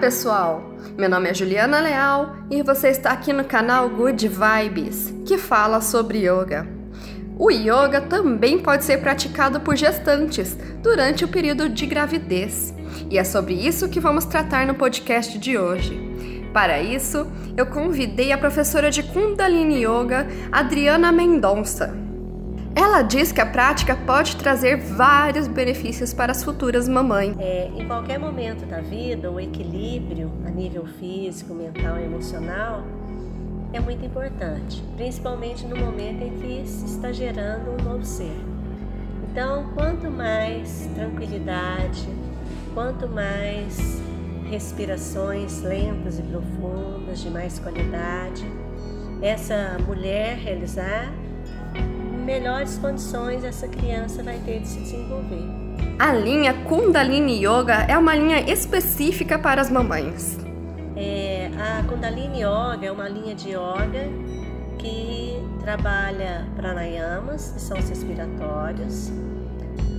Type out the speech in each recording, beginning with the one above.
pessoal! Meu nome é Juliana Leal e você está aqui no canal Good Vibes, que fala sobre yoga. O yoga também pode ser praticado por gestantes durante o período de gravidez, e é sobre isso que vamos tratar no podcast de hoje. Para isso, eu convidei a professora de Kundalini Yoga, Adriana Mendonça. Ela diz que a prática pode trazer vários benefícios para as futuras mamães. É, em qualquer momento da vida, o equilíbrio a nível físico, mental e emocional é muito importante, principalmente no momento em que se está gerando um novo ser. Então, quanto mais tranquilidade, quanto mais respirações lentas e profundas, de mais qualidade, essa mulher realizar, melhores condições essa criança vai ter de se desenvolver. A linha Kundalini Yoga é uma linha específica para as mamães. É, a Kundalini Yoga é uma linha de yoga que trabalha pranayamas, que são os respiratórios,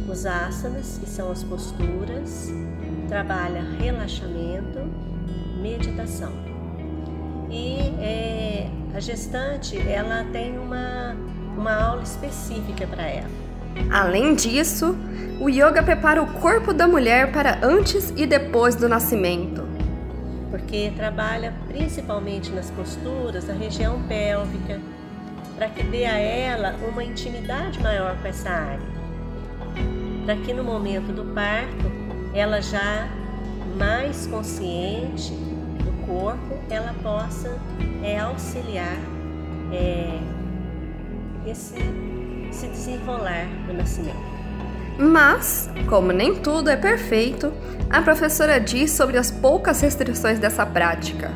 os asanas, que são as posturas, trabalha relaxamento, meditação. E é, a gestante ela tem uma uma aula específica para ela. Além disso, o yoga prepara o corpo da mulher para antes e depois do nascimento. Porque trabalha principalmente nas posturas da região pélvica, para que dê a ela uma intimidade maior com essa área. Para que no momento do parto, ela já mais consciente do corpo, ela possa é, auxiliar é, esse se desenrolar do nascimento. Mas, como nem tudo é perfeito, a professora diz sobre as poucas restrições dessa prática.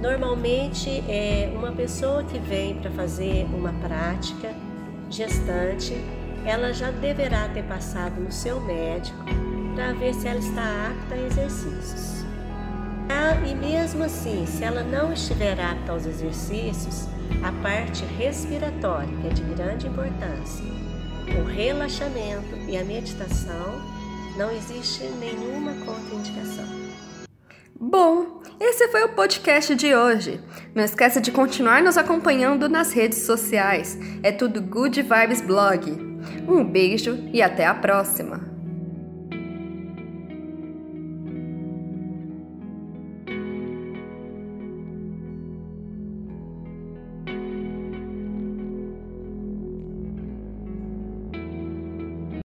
Normalmente, é uma pessoa que vem para fazer uma prática gestante, ela já deverá ter passado no seu médico para ver se ela está apta a exercícios. Ah, e mesmo assim, se ela não estiver apta aos exercícios, a parte respiratória, que é de grande importância, o relaxamento e a meditação, não existe nenhuma contraindicação. Bom, esse foi o podcast de hoje. Não esqueça de continuar nos acompanhando nas redes sociais. É tudo Good Vibes Blog. Um beijo e até a próxima!